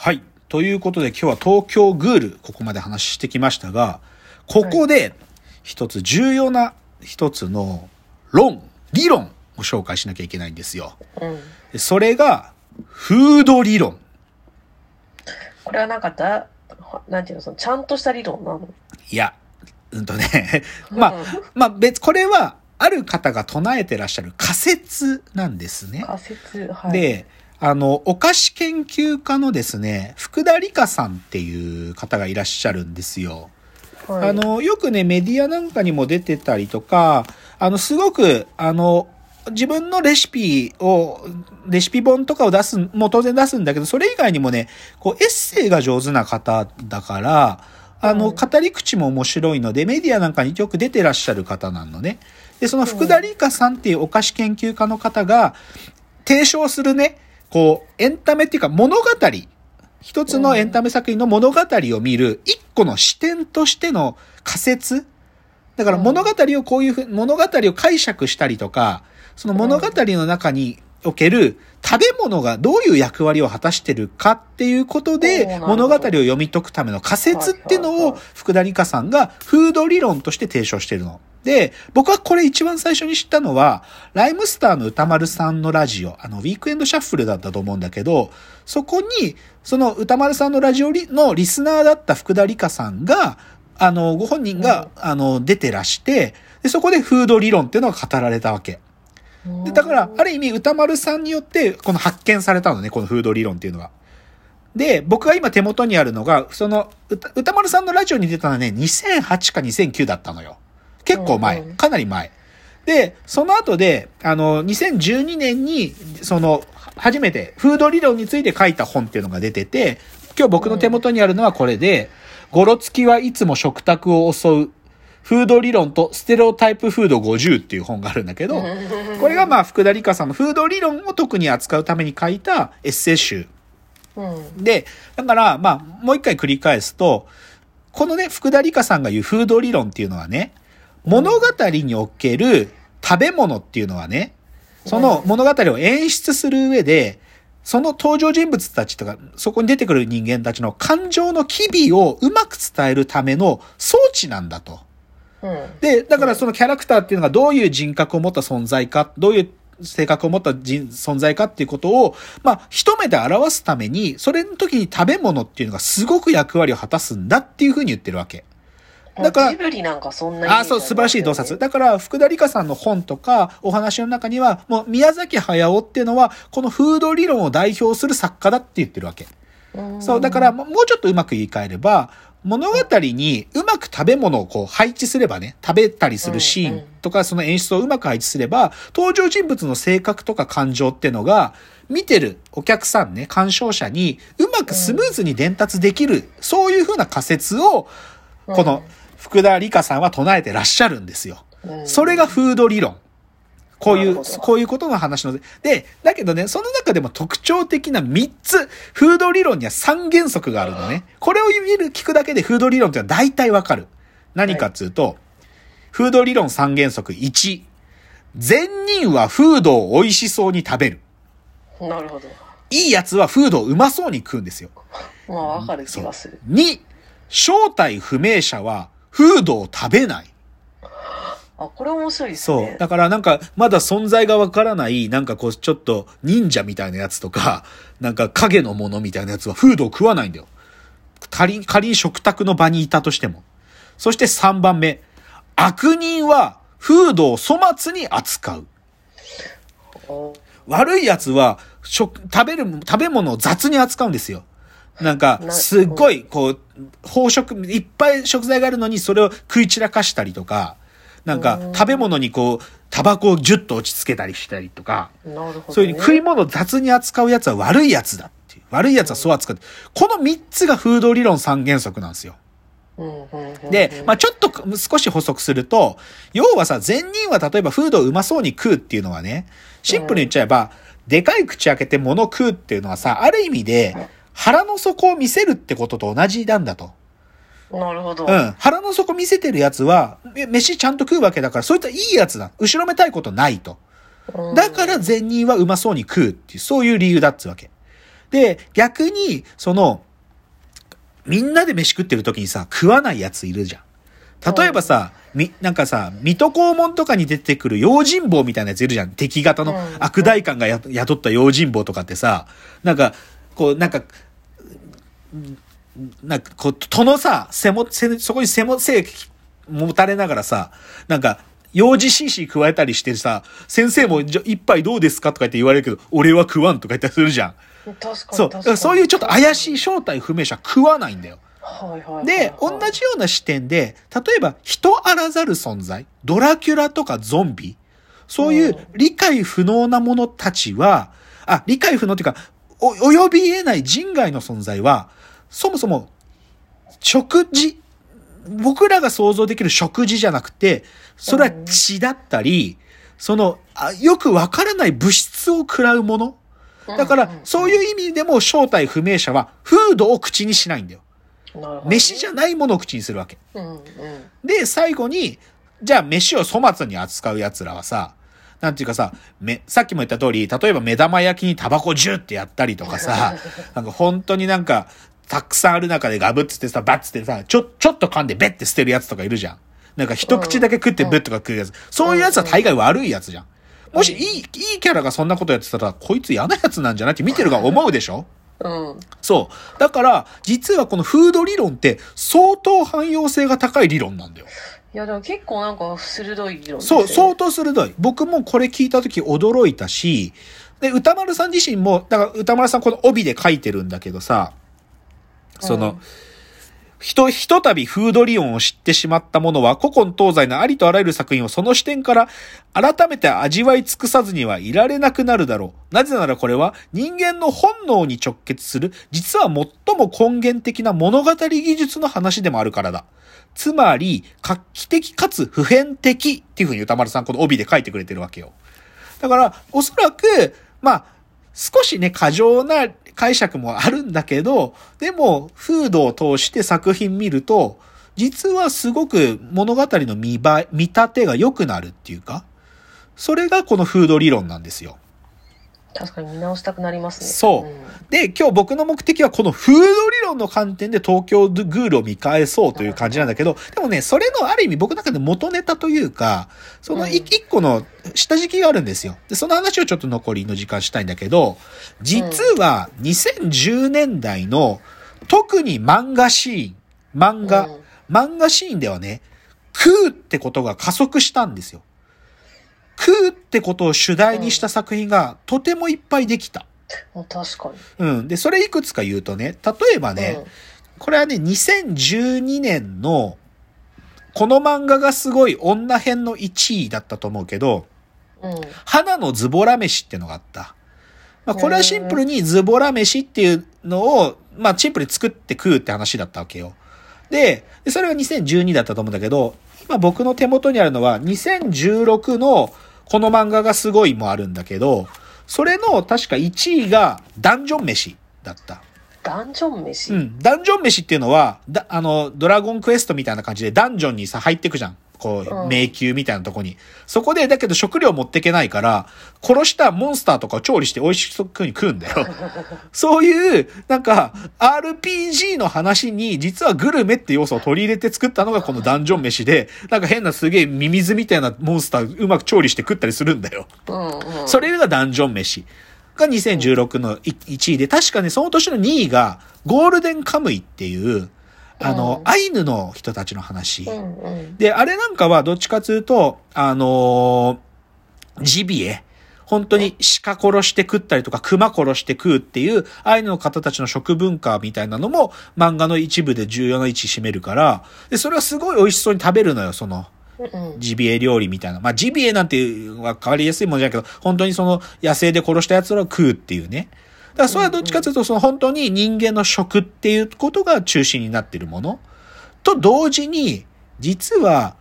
はい。ということで今日は東京グール、ここまで話してきましたが、ここで一つ重要な一つの論、理論を紹介しなきゃいけないんですよ。うん。でそれが、フード理論。これはなんかだ、なんていうの、その、ちゃんとした理論なの？いや、うんとね、まあ、まあ別、これは、ある方が唱えてらっしゃる仮説なんですね。仮説、はい。、で、あの、お菓子研究家のですね、福田理香さんっていう方がいらっしゃるんですよ。はい、あ、の、よくね、メディアなんかにも出てたりとか、あの、すごく、あの、自分のレシピを、レシピ本とかを出す、もう当然出すんだけど、それ以外にもね、こう、エッセイが上手な方だから、あの、うん語り口も面白いので、メディアなんかによく出てらっしゃる方なのね。で、その福田理香さんっていうお菓子研究家の方が、提唱するね、こう、エンタメっていうか物語、一つのエンタメ作品の物語を見る一個の視点としての仮説。だから物語をこういうふう、物語を解釈したりとか、その物語の中における食べ物がどういう役割を果たしてるかっていうことで物語を読み解くための仮説っていうのを福田理香さんがフード理論として提唱してるの。で、僕はこれ一番最初に知ったのは、ライムスターの歌丸さんのラジオ、あの、ウィークエンドシャッフルだったと思うんだけど、そこに、その歌丸さんのラジオのリスナーだった福田理香さんが、あの、ご本人が、あの、出てらして、で、そこでフード理論っていうのが語られたわけ。でだから、ある意味、歌丸さんによって、この発見されたのね、このフード理論っていうのが。で、僕が今手元にあるのが、その、歌歌丸さんのラジオに出たのはね、2008か2009だったのよ。結構前。かなり前。で、その後で、あの、2012年に、その、初めて、フード理論について書いた本っていうのが出てて、今日僕の手元にあるのはこれで、ゴロつきはいつも食卓を襲う、フード理論とステレオタイプフード50っていう本があるんだけど、これがまあ福田理香さんのフード理論を特に扱うために書いたエッセイ集。うん。で、だからまあもう一回繰り返すと、このね、福田理香さんが言うフード理論っていうのはね、物語における食べ物っていうのはね、その物語を演出する上で、その登場人物たちとか、そこに出てくる人間たちの感情の機微をうまく伝えるための装置なんだと。うん。で、だからそのキャラクターっていうのがどういう人格を持った存在か、どういう性格を持った人存在かっていうことを、まあ、一目で表すために、それの時に食べ物っていうのがすごく役割を果たすんだっていうふうに言ってるわけ。だからジブリなんかそんなあ、そう、素晴らしい洞察。だから、福田理香さんの本とか、お話の中には、もう宮崎駿っていうのは、このフード理論を代表する作家だって言ってるわけ。うん。そう、だから、ももうちょっとうまく言い換えれば、物語にうまく食べ物をこう配置すればね、食べたりするシーンとか、その演出をうまく配置すれば、登場人物の性格とか感情っていうのが、見てるお客さんね、鑑賞者にうまくスムーズに伝達できる、そういうふうな仮説を、この福田理香さんは唱えてらっしゃるんですよ。うんそれがフード理論。こういうこういうことの話ので。で、だけどね、その中でも特徴的な3つ、フード理論には3原則があるのね。これを見る、聞くだけでフード理論ってのは大体わかる。何かっつうと、フード理論3原則1。善人はフードを美味しそうに食べる。なるほど。いいやつはフードをうまそうに食うんですよ。まあ、わかる気がする。2。正体不明者はフードを食べない。あ、これ面白いですね。そう。だからなんか、まだ存在がわからない、なんかこう、ちょっと忍者みたいなやつとか、なんか影のものみたいなやつはフードを食わないんだよ。仮に、仮に食卓の場にいたとしても。そして3番目。悪人はフードを粗末に扱う。お悪い奴は、食、食べる、食べ物を雑に扱うんですよ。なんか、なすっごい、こう、宝食、いっぱい食材があるのに、それを食い散らかしたりとか、なんかう、ん食べ物にこう、タバコをジュッと落ち着けたりしたりとか。そういう食い物を雑に扱う奴は悪い奴だっていう。悪い奴はそう扱う。この3つがフード理論3原則なんですよ。で、まあちょっと少し補足すると、要はさ、善人は例えばフードをうまそうに食うっていうのはね、シンプルに言っちゃえば、でかい口開けて物食うっていうのはさ、ある意味で、腹の底を見せるってことと同じなんだと。なるほど。うん。腹の底見せてるやつは、え飯ちゃんと食うわけだから、そいつはいいやつだ。後ろめたいことないと。うんだから善人はうまそうに食うっていう、そういう理由だっつうわけ。で、逆に、その、みんなで飯食ってる時にさ、食わないやついるじゃん。例えばさ、み、なんかさ、水戸黄門とかに出てくる用心棒みたいなやついるじゃん。敵型のうん悪大官がや雇った用心棒とかってさ、なんか、こう、なんか、なんか、こう、戸のさ、背も、背そこに背も、背持たれながらさ、なんか、幼児紳士加えたりしてさ、先生も、じゃ、一杯どうですかとか言って言われるけど、俺は食わんとか言ったりするじゃん。確かにそう。だからそういうちょっと怪しい正体不明者は食わないんだよ。はいはいはいはいで、同じような視点で、例えば人あらざる存在、ドラキュラとかゾンビ、そういう理解不能なものたちは、あ、理解不能っていうか、お、及び得ない人外の存在は、そもそも、食事、僕らが想像できる食事じゃなくて、それは血だったり、その、あよくわからない物質を食らうもの。だから、そうういう意味でも正体不明者は、フードを口にしないんだよ。飯じゃないものを口にするわけ。で、最後に、じゃあ飯を粗末に扱う奴らはさ、なんていうかさ、め、さっきも言った通り、例えば目玉焼きにタバコジュってやったりとかさ、なんか本当になんか、たくさんある中でガブッつってさ、バッつってさ、ちょ、ちょっと噛んでベッて捨てるやつとかいるじゃん。なんか一口だけ食ってブッとか食うやつ。そういうやつは大概悪いやつじゃん。もしいい、いいキャラがそんなことやってたら、こいつ嫌なやつなんじゃないって見てるが思うでしょ？うんそう。だから、実はこのフード理論って相当汎用性が高い理論なんだよ。いやでも結構なんか鋭い議論ですよそう、ね相当鋭い。僕もこれ聞いた時驚いたし、で、歌丸さん自身も、だから歌丸さんこの帯で書いてるんだけどさ、その、ひと、ひとたびフード理論を知ってしまった者は、古今東西のありとあらゆる作品をその視点から改めて味わい尽くさずにはいられなくなるだろう。なぜならこれは人間の本能に直結する、実は最も根源的な物語技術の話でもあるからだ。つまり、画期的かつ普遍的っていうふうに歌丸さんこの帯で書いてくれてるわけよ。だから、おそらく、まあ、少しね、過剰な解釈もあるんだけど、でも、フードを通して作品見ると、実はすごく物語の見栄え、見立てが良くなるっていうか、それがこのフード理論なんですよ。確かに見直したくなりますね。そう。ん。で、今日僕の目的はこのフード理論の観点で東京グールを見返そうという感じなんだけど、でもね、それのある意味僕の中で元ネタというか、その一個の下敷きがあるんですよ。で、その話をちょっと残りの時間したいんだけど、実は2010年代の特に漫画シーン、漫画、うん。漫画シーンではね、食うってことが加速したんですよ。食うってことを主題にした作品がとてもいっぱいできた。確かにうん。で、それいくつか言うとね、例えばね、うんこれはね、2012年の、この漫画がすごい女編の1位だったと思うけど、うん花のズボラ飯ってのがあった。まあ、これはシンプルにズボラ飯っていうのを、まあ、シンプルに作って食うって話だったわけよ。で、でそれが2012だったと思うんだけど、今僕の手元にあるのは2016のこの漫画がすごいもあるんだけど、それの確か1位がダンジョン飯だった。ダンジョン飯、うん。ダンジョン飯っていうのは、だ、あの、ドラゴンクエストみたいな感じでダンジョンにさ、入ってくじゃん。こう、うん迷宮みたいなとこに。そこで、だけど食料持ってけないから、殺したモンスターとかを調理して美味しくに食うんだよ。そういう、なんか、RPG の話に、実はグルメって要素を取り入れて作ったのがこのダンジョン飯で、なんか変なすげえミミズみたいなモンスターうまく調理して食ったりするんだよ。それがダンジョン飯が2016の1位で、確かね、その年の2位がゴールデンカムイっていう、あの、うんアイヌの人たちの話。で、あれなんかはどっちかというと、あのージビエ。本当に鹿殺して食ったりとか熊殺して食うっていうアイヌの方たちの食文化みたいなのも漫画の一部で重要な位置占めるから、で、それはすごい美味しそうに食べるのよ、その。うんジビエ料理みたいな。まあ、ジビエなんていうのは変わりやすいものじゃないけど、本当にその野生で殺した奴らを食うっていうね。だからそれはどっちかというと、その本当に人間の食っていうことが中心になっているもの。と同時に、実は、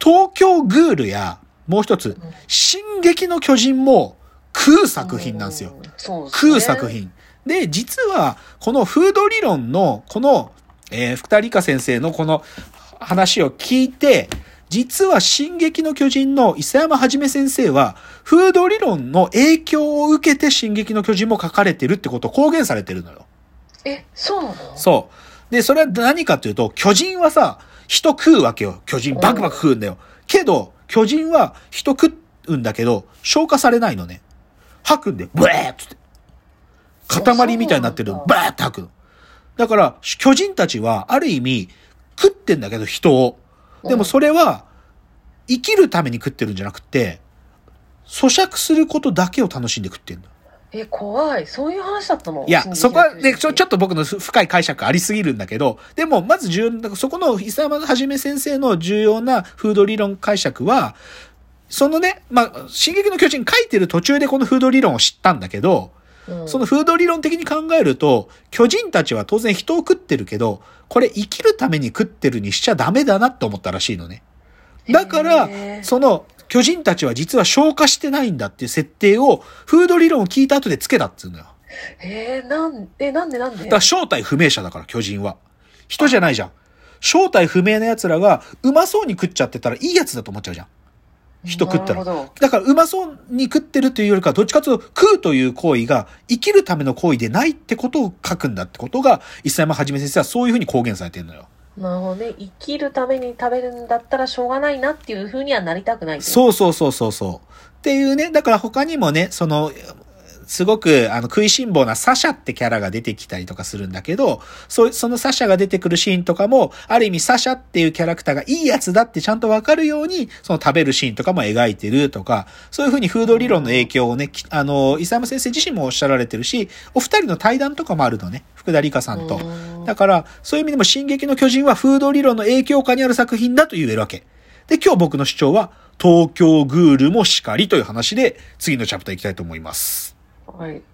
東京グールや、もう一つ、進撃の巨人も食う作品なんですよ。食う作品。で、実は、このフード理論の、この、えー、福田理香先生のこの話を聞いて、実は進撃の巨人の伊佐山はじめ先生は、風土理論の影響を受けて進撃の巨人も書かれてるってことを公言されてるのよ。え、そうなの？そう。で、それは何かというと、巨人はさ、人食うわけよ。巨人バクバク食うんだよ。けど、巨人は人食うんだけど、消化されないのね。吐くんで、ブエーっつって。塊みたいになってるの、バーって吐くの。だから、巨人たちは、ある意味、食ってんだけど、人を。でもそれは、生きるために食ってるんじゃなくて、咀嚼することだけを楽しんで食ってんだ。え、怖い。そういう話だったの？いや、そこはね、ちょ、ちょっと。と僕の深い解釈ありすぎるんだけど、でも、まず重要な、そこの、伊佐山はじめ先生の重要な風土理論解釈は、そのね、まあ、進撃の巨人書いてる途中でこの風土理論を知ったんだけど、うんその風土理論的に考えると、巨人たちは当然人を食ってるけど、これ生きるために食ってるにしちゃダメだなって思ったらしいのね。だからその巨人たちは実は消化してないんだっていう設定を、風土理論を聞いた後でつけたっつうのよ。えー、なん、え、なんでなんで？だから正体不明者だから、巨人は。人じゃないじゃん。正体不明な奴らがうまそうに食っちゃってたらいいやつだと思っちゃうじゃん。人食ったら。だからうまそうに食ってるというよりか、どっちかというと食うという行為が生きるための行為でないってことを書くんだってことが、伊佐山はじめ先生はそういうふうに公言されてるのよ。なるほどね。生きるために食べるんだったらしょうがないなっていう風にはなりたくないと。そうそうそうそうそう。っていうね、だから他にもね、その、すごく、あの、食いしん坊なサシャってキャラが出てきたりとかするんだけど、そう、そのサシャが出てくるシーンとかも、ある意味サシャっていうキャラクターがいいやつだってちゃんとわかるように、その食べるシーンとかも描いてるとか、そういうふうに風土理論の影響をね、きあの、伊佐山先生自身もおっしゃられてるし、お二人の対談とかもあるのね、福田理香さんと。うんだから、そういう意味でも、進撃の巨人は風土理論の影響下にある作品だと言えるわけ。で、今日僕の主張は、東京グールもしかりという話で、次のチャプター行きたいと思います。はい。